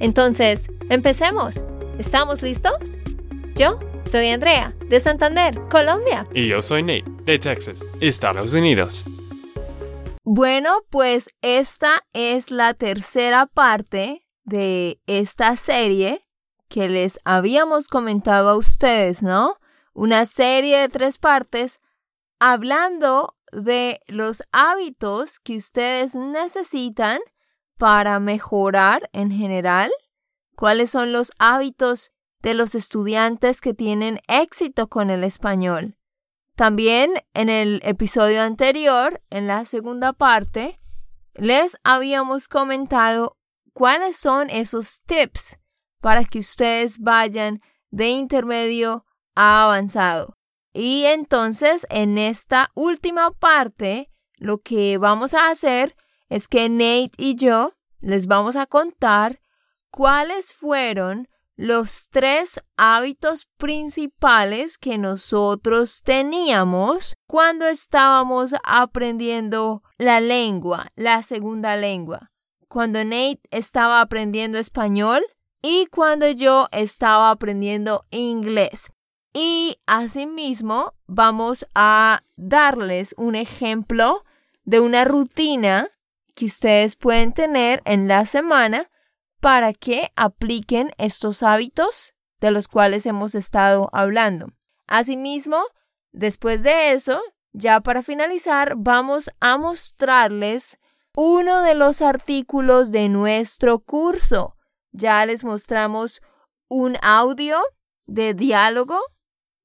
Entonces, empecemos. ¿Estamos listos? Yo soy Andrea, de Santander, Colombia. Y yo soy Nate, de Texas, Estados Unidos. Bueno, pues esta es la tercera parte de esta serie que les habíamos comentado a ustedes, ¿no? Una serie de tres partes hablando de los hábitos que ustedes necesitan para mejorar en general. ¿Cuáles son los hábitos de los estudiantes que tienen éxito con el español? También en el episodio anterior, en la segunda parte, les habíamos comentado cuáles son esos tips para que ustedes vayan de intermedio a avanzado. Y entonces en esta última parte, lo que vamos a hacer es que Nate y yo les vamos a contar cuáles fueron los tres hábitos principales que nosotros teníamos cuando estábamos aprendiendo la lengua, la segunda lengua. Cuando Nate estaba aprendiendo español y cuando yo estaba aprendiendo inglés. Y asimismo vamos a darles un ejemplo de una rutina que ustedes pueden tener en la semana para que apliquen estos hábitos de los cuales hemos estado hablando. Asimismo, después de eso, ya para finalizar, vamos a mostrarles uno de los artículos de nuestro curso. Ya les mostramos un audio de diálogo,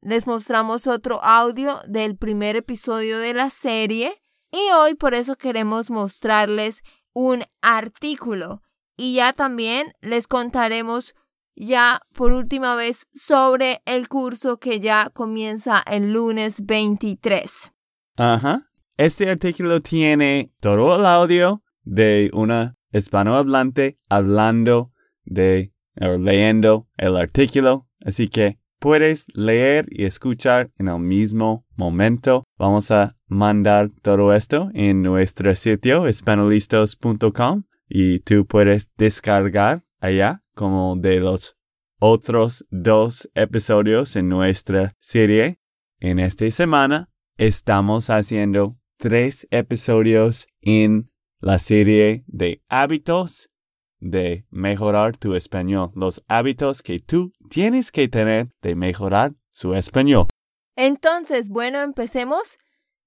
les mostramos otro audio del primer episodio de la serie y hoy por eso queremos mostrarles un artículo y ya también les contaremos ya por última vez sobre el curso que ya comienza el lunes 23. Ajá. Este artículo tiene todo el audio de una hispanohablante hablando de o leyendo el artículo, así que puedes leer y escuchar en el mismo momento. Vamos a mandar todo esto en nuestro sitio espanolistos.com y tú puedes descargar allá como de los otros dos episodios en nuestra serie. En esta semana estamos haciendo tres episodios en la serie de hábitos de mejorar tu español, los hábitos que tú tienes que tener de mejorar su español. Entonces, bueno, empecemos.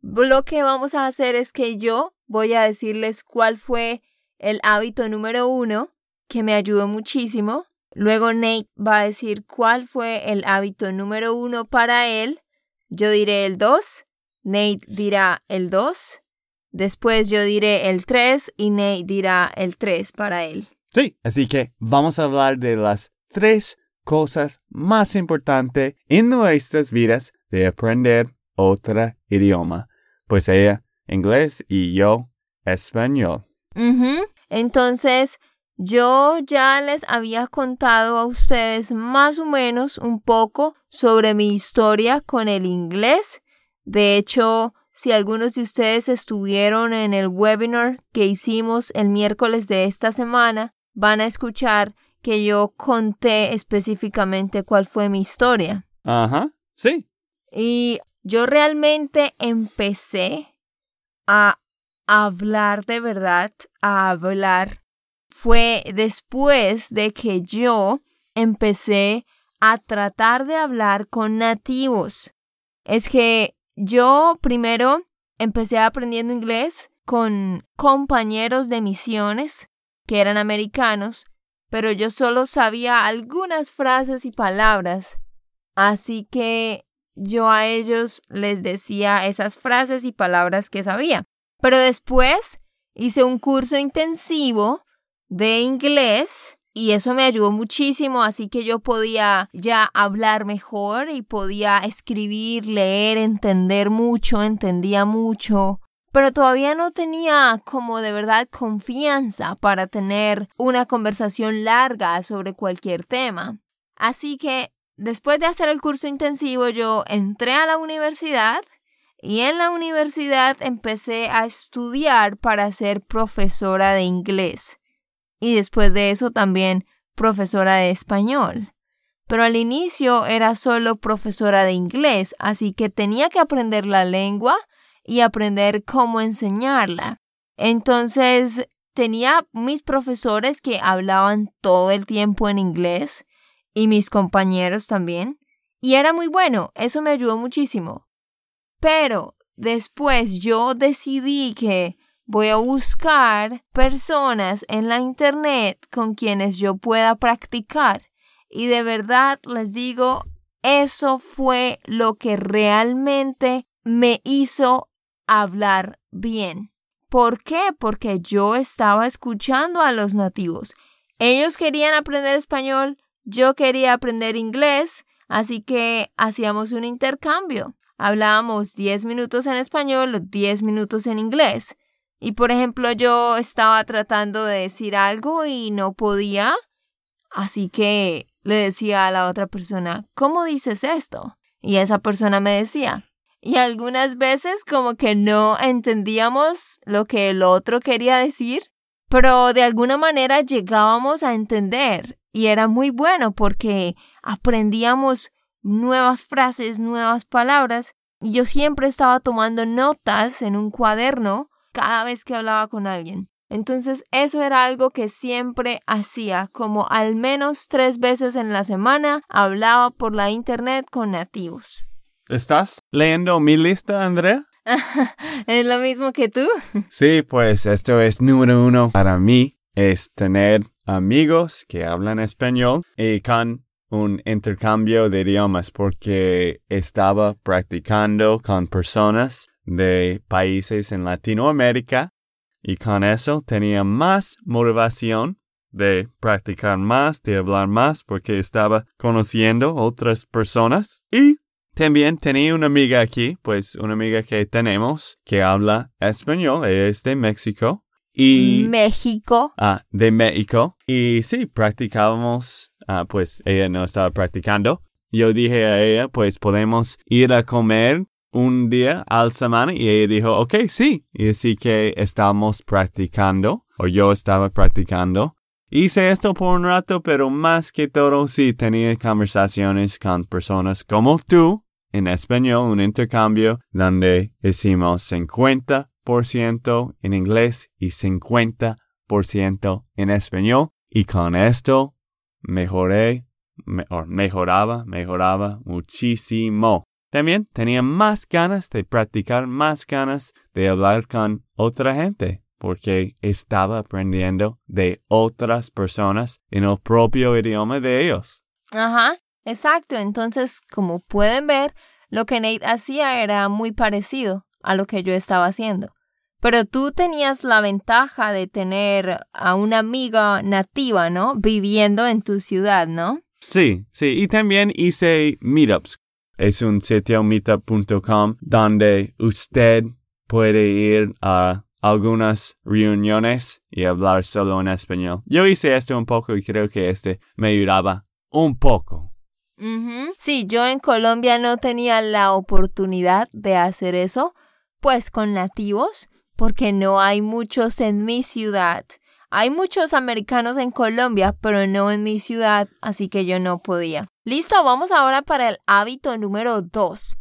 Lo que vamos a hacer es que yo voy a decirles cuál fue el hábito número uno, que me ayudó muchísimo. Luego Nate va a decir cuál fue el hábito número uno para él. Yo diré el dos, Nate dirá el dos. Después yo diré el tres y Nate dirá el tres para él. Sí, así que vamos a hablar de las tres cosas más importantes en nuestras vidas de aprender otro idioma. Pues ella, inglés y yo, español. Entonces, yo ya les había contado a ustedes más o menos un poco sobre mi historia con el inglés. De hecho, si algunos de ustedes estuvieron en el webinar que hicimos el miércoles de esta semana, van a escuchar que yo conté específicamente cuál fue mi historia. Ajá, sí. Y yo realmente empecé a hablar de verdad, a hablar, fue después de que yo empecé a tratar de hablar con nativos. Es que yo primero empecé aprendiendo inglés con compañeros de misiones que eran americanos, pero yo solo sabía algunas frases y palabras. Así que yo a ellos les decía esas frases y palabras que sabía. Pero después hice un curso intensivo de inglés y eso me ayudó muchísimo, así que yo podía ya hablar mejor y podía escribir, leer, entender mucho, entendía mucho, pero todavía no tenía como de verdad confianza para tener una conversación larga sobre cualquier tema. Así que después de hacer el curso intensivo yo entré a la universidad y en la universidad empecé a estudiar para ser profesora de inglés y después de eso también profesora de español. Pero al inicio era solo profesora de inglés, así que tenía que aprender la lengua y aprender cómo enseñarla. Entonces tenía mis profesores que hablaban todo el tiempo en inglés y mis compañeros también. Y era muy bueno, eso me ayudó muchísimo. Pero después yo decidí que voy a buscar personas en la internet con quienes yo pueda practicar. Y de verdad les digo, eso fue lo que realmente me hizo hablar bien. ¿Por qué? Porque yo estaba escuchando a los nativos. Ellos querían aprender español, yo quería aprender inglés, así que hacíamos un intercambio. Hablábamos 10 minutos en español, 10 minutos en inglés. Y por ejemplo, yo estaba tratando de decir algo y no podía, así que le decía a la otra persona, ¿cómo dices esto? Y esa persona me decía. Y algunas veces como que no entendíamos lo que el otro quería decir, pero de alguna manera llegábamos a entender y era muy bueno porque aprendíamos nuevas frases, nuevas palabras y yo siempre estaba tomando notas en un cuaderno cada vez que hablaba con alguien. Entonces eso era algo que siempre hacía, como al menos tres veces en la semana hablaba por la internet con nativos. ¿Estás leyendo mi lista, Andrea? ¿Es lo mismo que tú? Sí, pues esto es número uno para mí, es tener amigos que hablan español y con un intercambio de idiomas porque estaba practicando con personas de países en Latinoamérica y con eso tenía más motivación de practicar más, de hablar más, porque estaba conociendo otras personas. Y también tenía una amiga aquí, pues una amiga que tenemos que habla español, ella es de México. Y, México. Ah, de México. Y sí, practicábamos, ah, pues ella no estaba practicando. Yo dije a ella, pues podemos ir a comer un día al semana y ella dijo, ok, sí. Y así que estamos practicando, o yo estaba practicando. Hice esto por un rato, pero más que todo sí tenía conversaciones con personas como tú en español, un intercambio donde hicimos 50% en inglés y 50% en español. Y con esto mejoré, mejoraba, mejoraba muchísimo. También tenía más ganas de practicar, más ganas de hablar con otra gente, porque estaba aprendiendo de otras personas en el propio idioma de ellos. Ajá, exacto. Entonces, como pueden ver, lo que Nate hacía era muy parecido a lo que yo estaba haciendo. Pero tú tenías la ventaja de tener a una amiga nativa, ¿no? Viviendo en tu ciudad, ¿no? Sí, sí. Y también hice meetups es un sitio meetup.com donde usted puede ir a algunas reuniones y hablar solo en español. Yo hice esto un poco y creo que este me ayudaba un poco. Sí, yo en Colombia no tenía la oportunidad de hacer eso, pues con nativos, porque no hay muchos en mi ciudad. Hay muchos americanos en Colombia, pero no en mi ciudad, así que yo no podía. Listo, vamos ahora para el hábito número 2.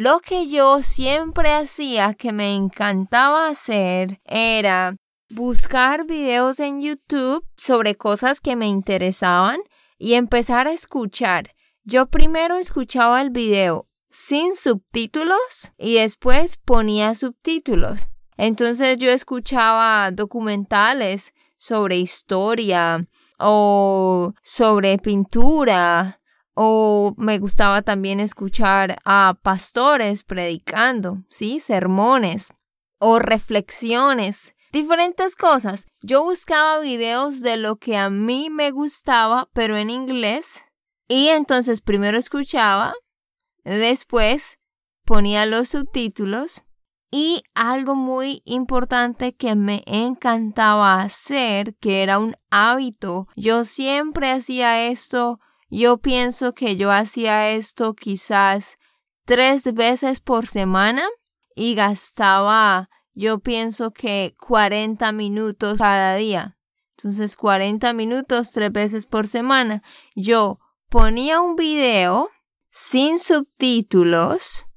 Lo que yo siempre hacía que me encantaba hacer era buscar videos en YouTube sobre cosas que me interesaban y empezar a escuchar. Yo primero escuchaba el video sin subtítulos y después ponía subtítulos. Entonces yo escuchaba documentales sobre historia o sobre pintura o me gustaba también escuchar a pastores predicando, ¿sí? Sermones o reflexiones diferentes cosas. Yo buscaba videos de lo que a mí me gustaba, pero en inglés. Y entonces primero escuchaba, después ponía los subtítulos y algo muy importante que me encantaba hacer, que era un hábito. Yo siempre hacía esto. Yo pienso que yo hacía esto quizás tres veces por semana y gastaba, yo pienso que 40 minutos cada día. Entonces 40 minutos tres veces por semana. Yo ponía un video sin subtítulos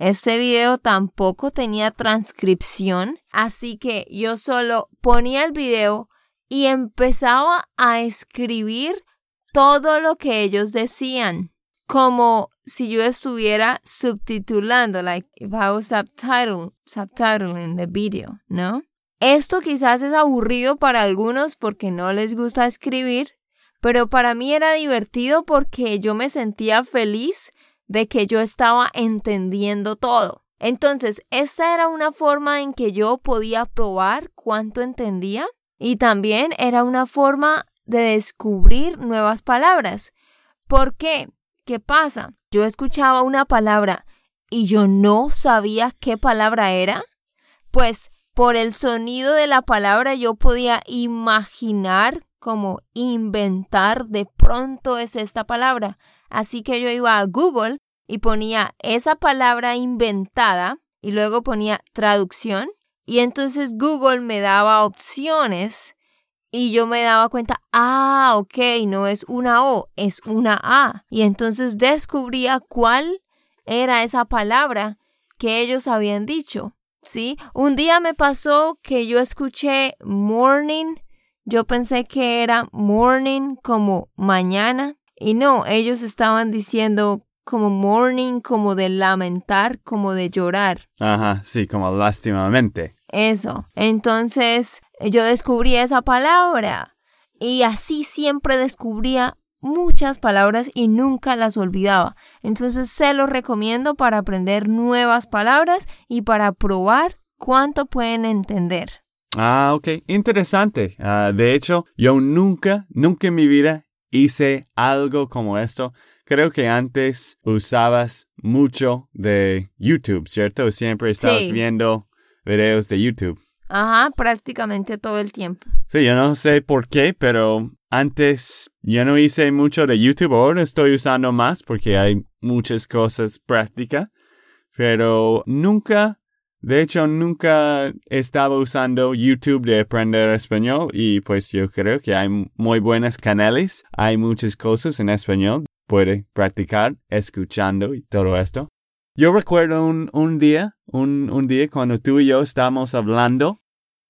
este video tampoco tenía transcripción, así que yo solo ponía el video y empezaba a escribir todo lo que ellos decían, como si yo estuviera subtitulando, like if I was subtitle, subtitling the video, ¿no? Esto quizás es aburrido para algunos porque no les gusta escribir, pero para mí era divertido porque yo me sentía feliz de que yo estaba entendiendo todo. Entonces, esa era una forma en que yo podía probar cuánto entendía y también era una forma de descubrir nuevas palabras. ¿Por qué? ¿Qué pasa? Yo escuchaba una palabra y yo no sabía qué palabra era. Pues por el sonido de la palabra yo podía imaginar como inventar de pronto es esta palabra. Así que yo iba a Google y ponía esa palabra inventada y luego ponía traducción y entonces Google me daba opciones y yo me daba cuenta, ah, ok, no es una O, es una A. Y entonces descubría cuál era esa palabra que ellos habían dicho. ¿Sí? Un día me pasó que yo escuché morning, yo pensé que era morning como mañana y no, ellos estaban diciendo como morning, como de lamentar, como de llorar. Ajá, sí, como lástimamente. Eso. Entonces yo descubrí esa palabra y así siempre descubría muchas palabras y nunca las olvidaba. Entonces se lo recomiendo para aprender nuevas palabras y para probar cuánto pueden entender. Ah, ok, interesante. Ah, de hecho, yo nunca, nunca en mi vida hice algo como esto. Creo que antes usabas mucho de YouTube, ¿cierto? Siempre estabas viendo videos de YouTube. Ajá, prácticamente todo el tiempo. Sí, yo no sé por qué, pero antes yo no hice mucho de YouTube, ahora estoy usando más porque hay muchas cosas prácticas, pero nunca de hecho, nunca estaba usando YouTube de aprender español y pues yo creo que hay muy buenos canales, hay muchas cosas en español, puede practicar escuchando y todo esto. Yo recuerdo un, un día, un, un, día cuando tú y yo estábamos hablando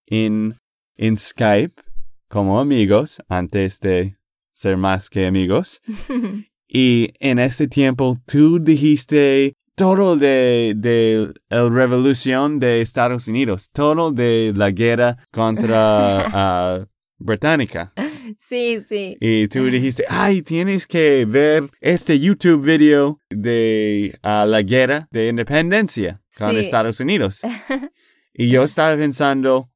en, en Skype como amigos antes de ser más que amigos. y en ese tiempo tú dijiste todo de, de la revolución de Estados Unidos, todo de la guerra contra uh, Británica. Sí, sí. Y tú dijiste, ay, tienes que ver este YouTube video de uh, la guerra de independencia con Estados Unidos. y yo estaba pensando,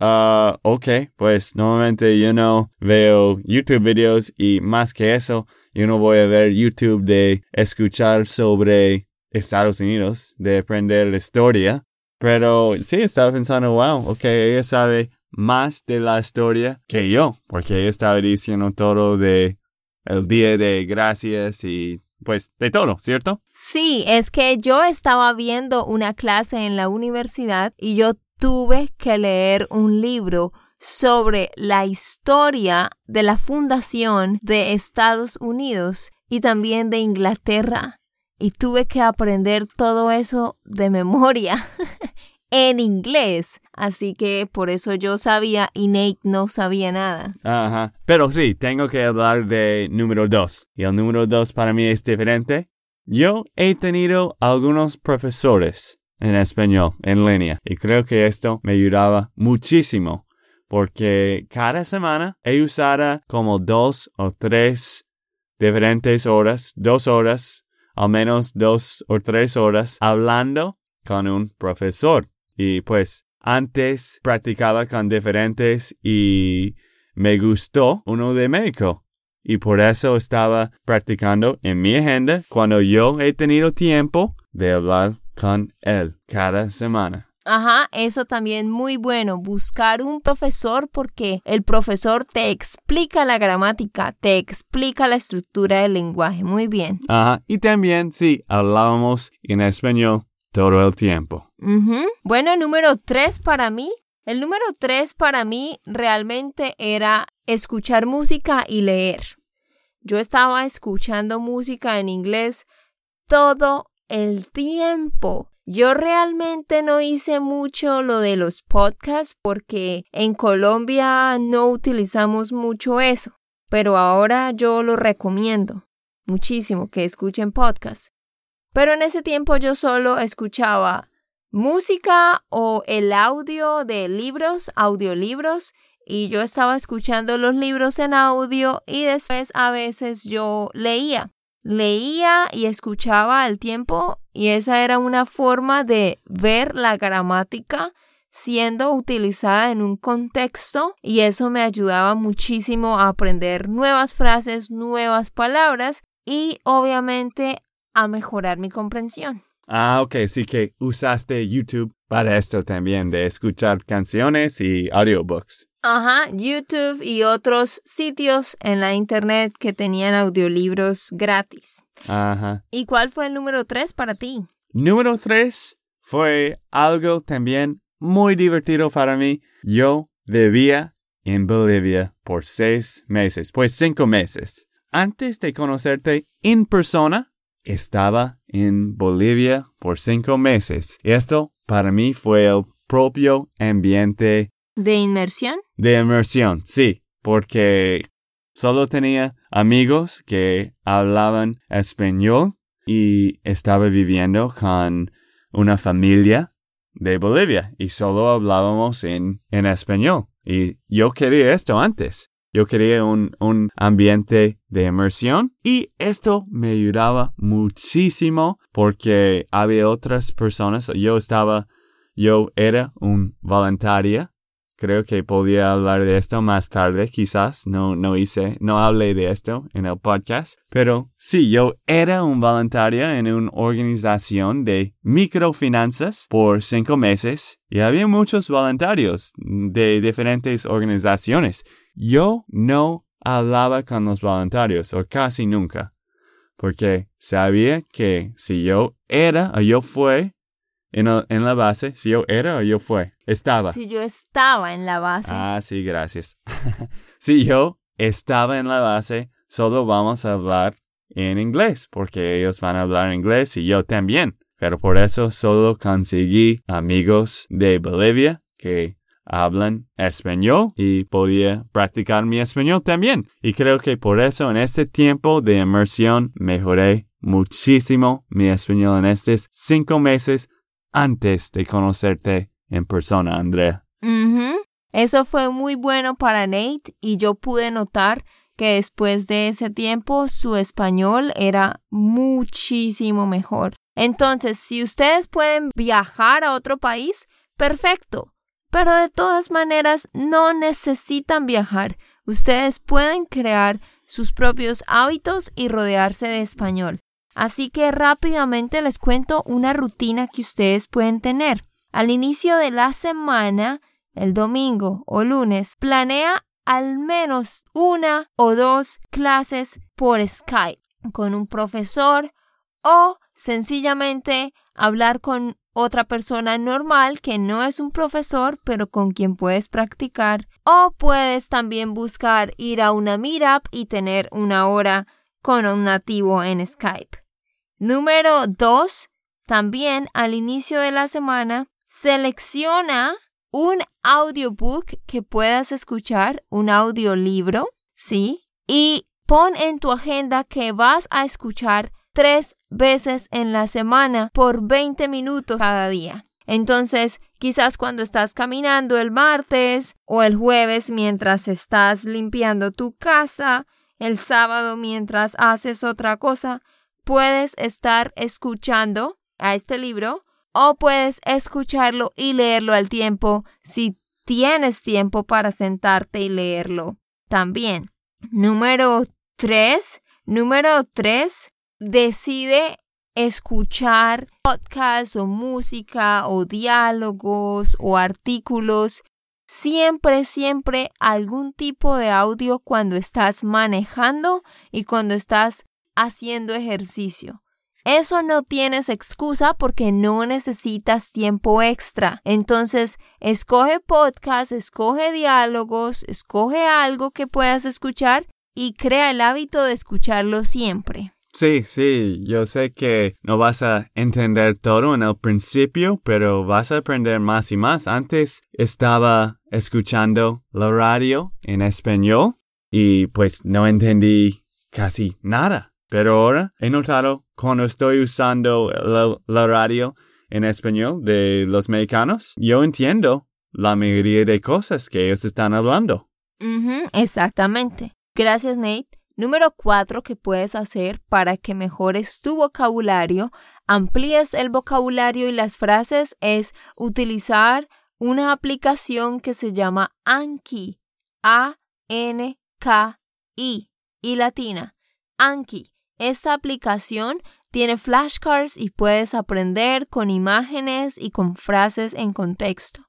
uh, ok, pues normalmente yo no veo YouTube videos y más que eso, yo no voy a ver YouTube de escuchar sobre Estados Unidos, de aprender la historia. Pero sí, estaba pensando, wow, ok, ella sabe más de la historia que yo, porque ella estaba diciendo todo de el día de gracias y pues de todo, ¿cierto? Sí, es que yo estaba viendo una clase en la universidad y yo tuve que leer un libro sobre la historia de la fundación de Estados Unidos y también de Inglaterra y tuve que aprender todo eso de memoria en inglés. Así que por eso yo sabía y Nate no sabía nada. Ajá. Pero sí, tengo que hablar de número dos. Y el número dos para mí es diferente. Yo he tenido algunos profesores en español en línea y creo que esto me ayudaba muchísimo porque cada semana he usado como dos o tres diferentes horas, dos horas al menos dos o tres horas hablando con un profesor. Y pues antes practicaba con diferentes y me gustó uno de México. Y por eso estaba practicando en mi agenda cuando yo he tenido tiempo de hablar con él cada semana. Ajá, eso también muy bueno, buscar un profesor porque el profesor te explica la gramática, te explica la estructura del lenguaje, muy bien. Ajá, y también sí, hablábamos en español todo el tiempo. Bueno, número tres para mí. El número tres para mí realmente era escuchar música y leer. Yo estaba escuchando música en inglés todo el tiempo. Yo realmente no hice mucho lo de los podcasts porque en Colombia no utilizamos mucho eso, pero ahora yo lo recomiendo muchísimo que escuchen podcasts. Pero en ese tiempo yo solo escuchaba música o el audio de libros, audiolibros, y yo estaba escuchando los libros en audio y después a veces yo leía. Leía y escuchaba al tiempo y esa era una forma de ver la gramática siendo utilizada en un contexto y eso me ayudaba muchísimo a aprender nuevas frases, nuevas palabras y obviamente a mejorar mi comprensión. Ah, ok, sí que usaste YouTube para esto también, de escuchar canciones y audiobooks. Ajá, YouTube y otros sitios en la internet que tenían audiolibros gratis. Ajá. ¿Y cuál fue el número tres para ti? Número tres fue algo también muy divertido para mí. Yo vivía en Bolivia por seis meses, pues cinco meses. Antes de conocerte en persona, estaba en Bolivia por cinco meses. Esto para mí fue el propio ambiente ¿De inmersión? de inmersión, sí, porque solo tenía amigos que hablaban español y estaba viviendo con una familia de Bolivia y solo hablábamos en, en español. Y yo quería esto antes. Yo quería un, un ambiente de inmersión y esto me ayudaba muchísimo porque había otras personas. Yo estaba, yo era un voluntaria Creo que podía hablar de esto más tarde, quizás. No, no hice, no hablé de esto en el podcast. Pero sí, yo era un voluntario en una organización de microfinanzas por cinco meses y había muchos voluntarios de diferentes organizaciones. Yo no hablaba con los voluntarios o casi nunca porque sabía que si yo era o yo fue en, el- en la base, si yo era o yo fue, estaba. Si yo estaba en la base. Ah, sí, gracias. si yo estaba en la base, solo vamos a hablar en inglés, porque ellos van a hablar inglés y yo también. Pero por eso solo conseguí amigos de Bolivia que hablan español y podía practicar mi español también. Y creo que por eso en este tiempo de inmersión mejoré muchísimo mi español en estos cinco meses antes de conocerte en persona, Andrea. Eso fue muy bueno para Nate y yo pude notar que después de ese tiempo su español era muchísimo mejor. Entonces, si ustedes pueden viajar a otro país, perfecto. Pero de todas maneras, no necesitan viajar. Ustedes pueden crear sus propios hábitos y rodearse de español. Así que rápidamente les cuento una rutina que ustedes pueden tener. Al inicio de la semana, el domingo o lunes, planea al menos una o dos clases por Skype con un profesor o sencillamente hablar con otra persona normal que no es un profesor pero con quien puedes practicar o puedes también buscar ir a una meetup y tener una hora con un nativo en Skype. Número 2. También al inicio de la semana, selecciona un audiobook que puedas escuchar, un audiolibro, ¿sí? Y pon en tu agenda que vas a escuchar tres veces en la semana por 20 minutos cada día. Entonces, quizás cuando estás caminando el martes o el jueves mientras estás limpiando tu casa, el sábado mientras haces otra cosa, puedes estar escuchando a este libro o puedes escucharlo y leerlo al tiempo si tienes tiempo para sentarte y leerlo también. Número tres, número tres, decide escuchar podcasts o música o diálogos o artículos. Siempre, siempre algún tipo de audio cuando estás manejando y cuando estás haciendo ejercicio. Eso no tienes excusa porque no necesitas tiempo extra. Entonces, escoge podcast, escoge diálogos, escoge algo que puedas escuchar y crea el hábito de escucharlo siempre. Sí, sí, yo sé que no vas a entender todo en el principio, pero vas a aprender más y más. Antes estaba escuchando la radio en español y pues no entendí casi nada. Pero ahora he notado cuando estoy usando la, radio en español de los mexicanos, yo entiendo la mayoría de cosas que ellos están hablando. exactamente. Gracias, Nate. Número cuatro que puedes hacer para que mejores tu vocabulario, amplíes el vocabulario y las frases es utilizar una aplicación que se llama Anki. A-N-K-I y latina. Anki. Esta aplicación tiene flashcards y puedes aprender con imágenes y con frases en contexto.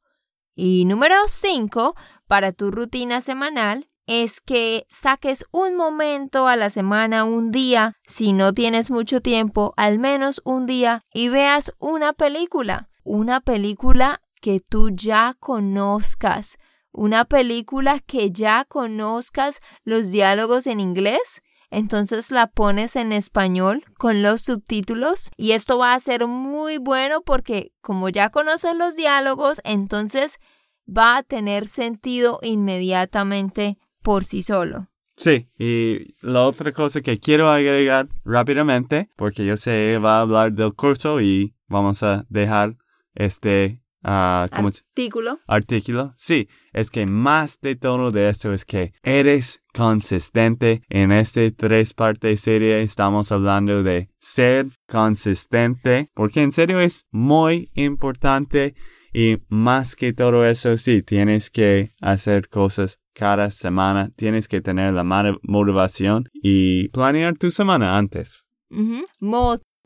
Y número 5, para tu rutina semanal, es que saques un momento a la semana, un día, si no tienes mucho tiempo, al menos un día, y veas una película. Una película que tú ya conozcas. Una película que ya conozcas los diálogos en inglés entonces la pones en español con los subtítulos y esto va a ser muy bueno porque como ya conoces los diálogos, entonces va a tener sentido inmediatamente por sí solo. Sí, y la otra cosa que quiero agregar rápidamente, porque yo sé va a hablar del curso y vamos a dejar este Uh, artículo. Artículo. Sí, es que más de todo de esto es que eres consistente. En este tres partes serie estamos hablando de ser consistente, porque en serio es muy importante y más que todo eso, sí, tienes que hacer cosas cada semana, tienes que tener la motivación y planear tu semana antes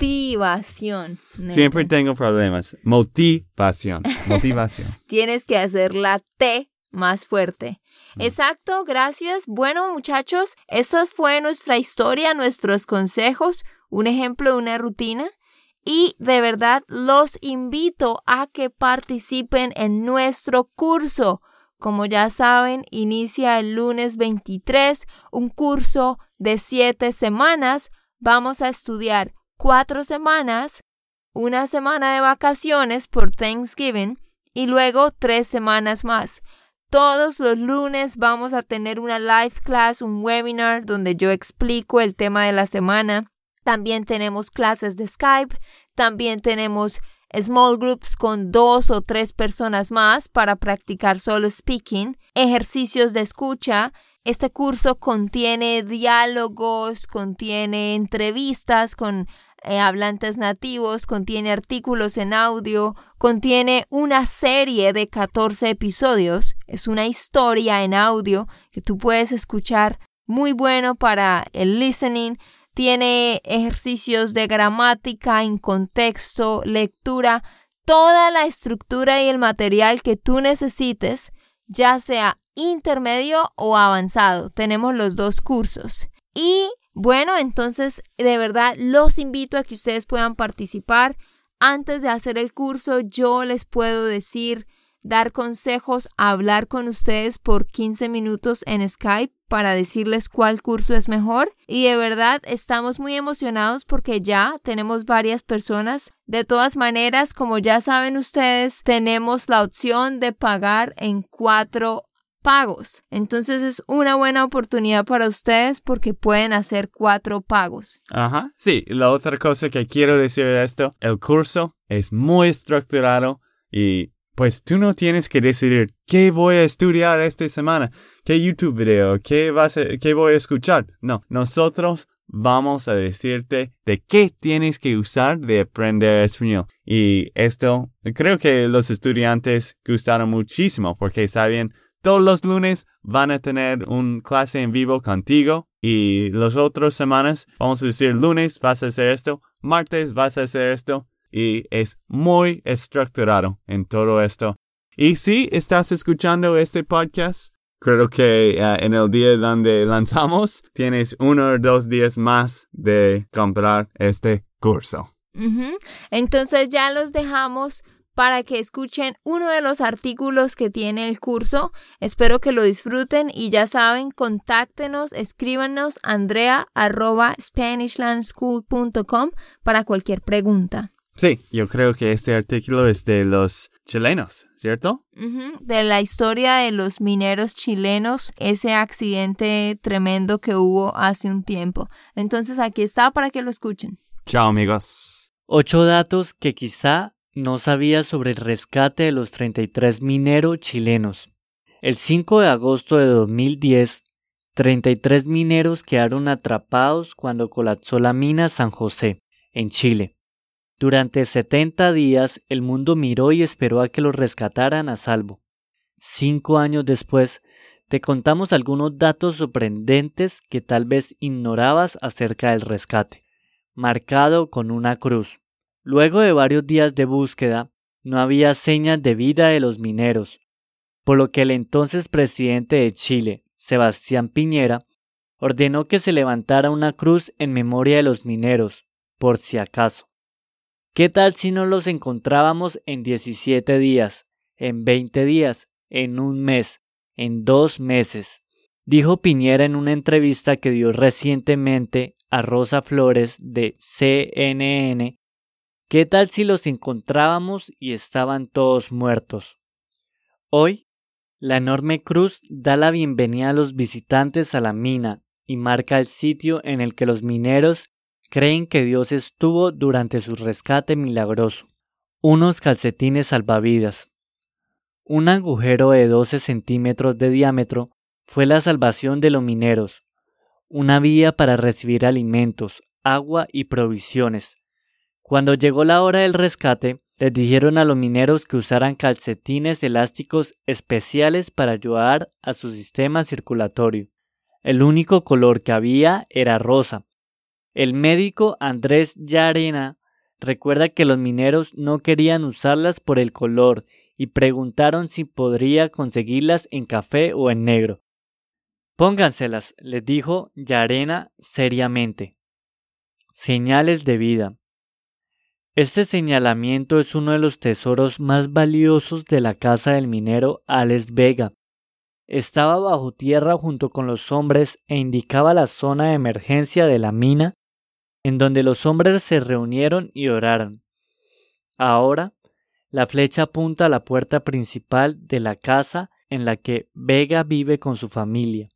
motivación. Siempre tengo problemas. Motivación. Motivación. Tienes que hacer la T más fuerte. Mm. Exacto, gracias. Bueno, muchachos, esa fue nuestra historia, nuestros consejos, un ejemplo de una rutina. Y de verdad los invito a que participen en nuestro curso. Como ya saben, inicia el lunes 23 un curso de siete semanas. Vamos a estudiar cuatro semanas, una semana de vacaciones por Thanksgiving y luego tres semanas más. Todos los lunes vamos a tener una live class, un webinar donde yo explico el tema de la semana. También tenemos clases de Skype, también tenemos small groups con dos o tres personas más para practicar solo speaking, ejercicios de escucha. Este curso contiene diálogos, contiene entrevistas con eh, hablantes nativos, contiene artículos en audio, contiene una serie de 14 episodios, es una historia en audio que tú puedes escuchar. Muy bueno para el listening, tiene ejercicios de gramática, en contexto, lectura, toda la estructura y el material que tú necesites, ya sea intermedio o avanzado. Tenemos los dos cursos. Y bueno, entonces de verdad los invito a que ustedes puedan participar. Antes de hacer el curso, yo les puedo decir, dar consejos, hablar con ustedes por 15 minutos en Skype para decirles cuál curso es mejor. Y de verdad estamos muy emocionados porque ya tenemos varias personas. De todas maneras, como ya saben ustedes, tenemos la opción de pagar en cuatro pagos. Entonces es una buena oportunidad para ustedes porque pueden hacer cuatro pagos. Ajá. Sí, la otra cosa que quiero decir de esto, el curso es muy estructurado y pues tú no tienes que decidir qué voy a estudiar esta semana, qué YouTube video, qué, vas qué voy a escuchar. No, nosotros vamos a decirte de qué tienes que usar de aprender español. Y esto creo que los estudiantes gustaron muchísimo porque saben todos los lunes van a tener un clase en vivo contigo y las otras semanas, vamos a decir lunes vas a hacer esto, martes vas a hacer esto y es muy estructurado en todo esto. Y si estás escuchando este podcast, creo que eh, en el día donde lanzamos tienes uno o dos días más de comprar este curso. Entonces ya los dejamos para que escuchen uno de los artículos que tiene el curso. Espero que lo disfruten y ya saben, contáctenos, escríbanos andrea arroba para cualquier pregunta. Sí, yo creo que este artículo es de los chilenos, ¿cierto? De la historia de los mineros chilenos, ese accidente tremendo que hubo hace un tiempo. Entonces aquí está para que lo escuchen. Chao amigos. Ocho datos que quizá no sabía sobre el rescate de los 33 mineros chilenos. El 5 de agosto de 2010, 33 mineros quedaron atrapados cuando colapsó la mina San José, en Chile. Durante setenta días el mundo miró y esperó a que los rescataran a salvo. Cinco años después, te contamos algunos datos sorprendentes que tal vez ignorabas acerca del rescate, marcado con una cruz. Luego de varios días de búsqueda, no había señas de vida de los mineros, por lo que el entonces presidente de Chile, Sebastián Piñera, ordenó que se levantara una cruz en memoria de los mineros, por si acaso. ¿Qué tal si no los encontrábamos en 17 días, en 20 días, en un mes, en dos meses? Dijo Piñera en una entrevista que dio recientemente a Rosa Flores de CNN. ¿Qué tal si los encontrábamos y estaban todos muertos? Hoy, la enorme cruz da la bienvenida a los visitantes a la mina y marca el sitio en el que los mineros creen que Dios estuvo durante su rescate milagroso. Unos calcetines salvavidas. Un agujero de 12 centímetros de diámetro fue la salvación de los mineros, una vía para recibir alimentos, agua y provisiones. Cuando llegó la hora del rescate, les dijeron a los mineros que usaran calcetines elásticos especiales para ayudar a su sistema circulatorio. El único color que había era rosa, el médico Andrés Yarena recuerda que los mineros no querían usarlas por el color y preguntaron si podría conseguirlas en café o en negro. Pónganselas, les dijo Yarena seriamente. Señales de vida. Este señalamiento es uno de los tesoros más valiosos de la casa del minero Alex Vega. Estaba bajo tierra junto con los hombres e indicaba la zona de emergencia de la mina en donde los hombres se reunieron y oraron. Ahora, la flecha apunta a la puerta principal de la casa en la que Vega vive con su familia.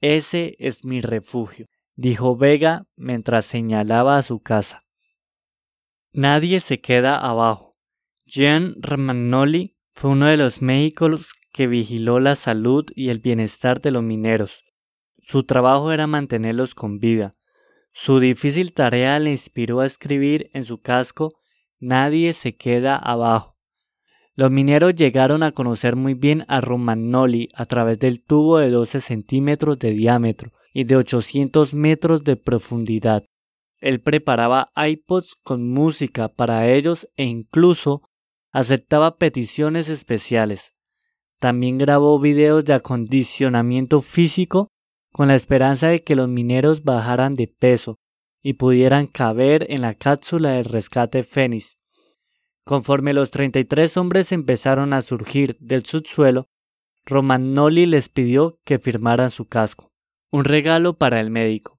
Ese es mi refugio, dijo Vega mientras señalaba a su casa. Nadie se queda abajo. Jean Romagnoli fue uno de los médicos que vigiló la salud y el bienestar de los mineros. Su trabajo era mantenerlos con vida, su difícil tarea le inspiró a escribir en su casco Nadie se queda abajo. Los mineros llegaron a conocer muy bien a Romagnoli a través del tubo de 12 centímetros de diámetro y de 800 metros de profundidad. Él preparaba iPods con música para ellos e incluso aceptaba peticiones especiales. También grabó videos de acondicionamiento físico con la esperanza de que los mineros bajaran de peso y pudieran caber en la cápsula del rescate Fénix. Conforme los 33 hombres empezaron a surgir del subsuelo, Romagnoli les pidió que firmaran su casco, un regalo para el médico.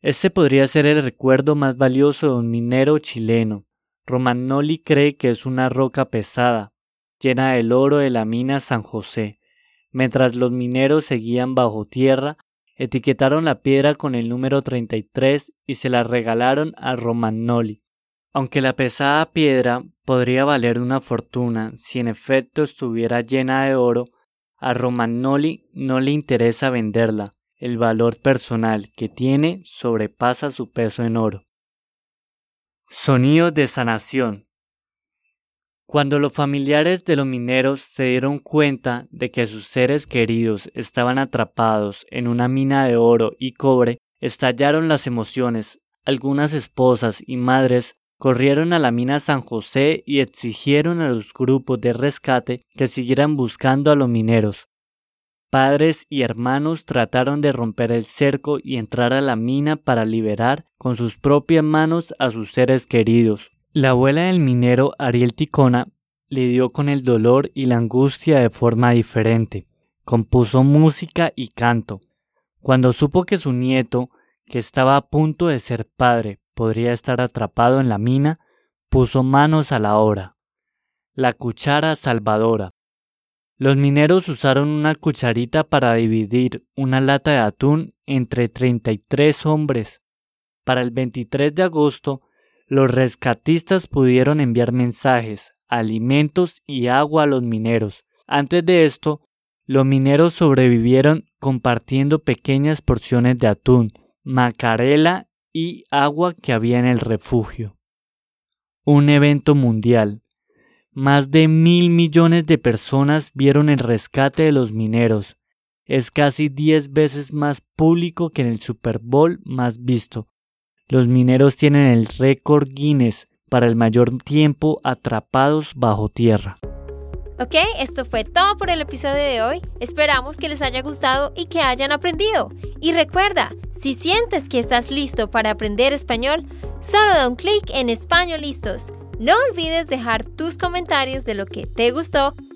Este podría ser el recuerdo más valioso de un minero chileno. Romagnoli cree que es una roca pesada, llena del oro de la mina San José. Mientras los mineros seguían bajo tierra, etiquetaron la piedra con el número 33 y se la regalaron a Romagnoli. Aunque la pesada piedra podría valer una fortuna si en efecto estuviera llena de oro, a Romagnoli no le interesa venderla. el valor personal que tiene sobrepasa su peso en oro. Sonidos de sanación. Cuando los familiares de los mineros se dieron cuenta de que sus seres queridos estaban atrapados en una mina de oro y cobre, estallaron las emociones. Algunas esposas y madres corrieron a la mina San José y exigieron a los grupos de rescate que siguieran buscando a los mineros. Padres y hermanos trataron de romper el cerco y entrar a la mina para liberar con sus propias manos a sus seres queridos. La abuela del minero Ariel Ticona lidió con el dolor y la angustia de forma diferente. Compuso música y canto. Cuando supo que su nieto, que estaba a punto de ser padre, podría estar atrapado en la mina, puso manos a la obra. La cuchara salvadora. Los mineros usaron una cucharita para dividir una lata de atún entre 33 hombres. Para el 23 de agosto, los rescatistas pudieron enviar mensajes, alimentos y agua a los mineros. Antes de esto, los mineros sobrevivieron compartiendo pequeñas porciones de atún, macarela y agua que había en el refugio. Un evento mundial. Más de mil millones de personas vieron el rescate de los mineros. Es casi diez veces más público que en el Super Bowl más visto. Los mineros tienen el récord Guinness para el mayor tiempo atrapados bajo tierra. Ok, esto fue todo por el episodio de hoy. Esperamos que les haya gustado y que hayan aprendido. Y recuerda, si sientes que estás listo para aprender español, solo da un clic en Español Listos. No olvides dejar tus comentarios de lo que te gustó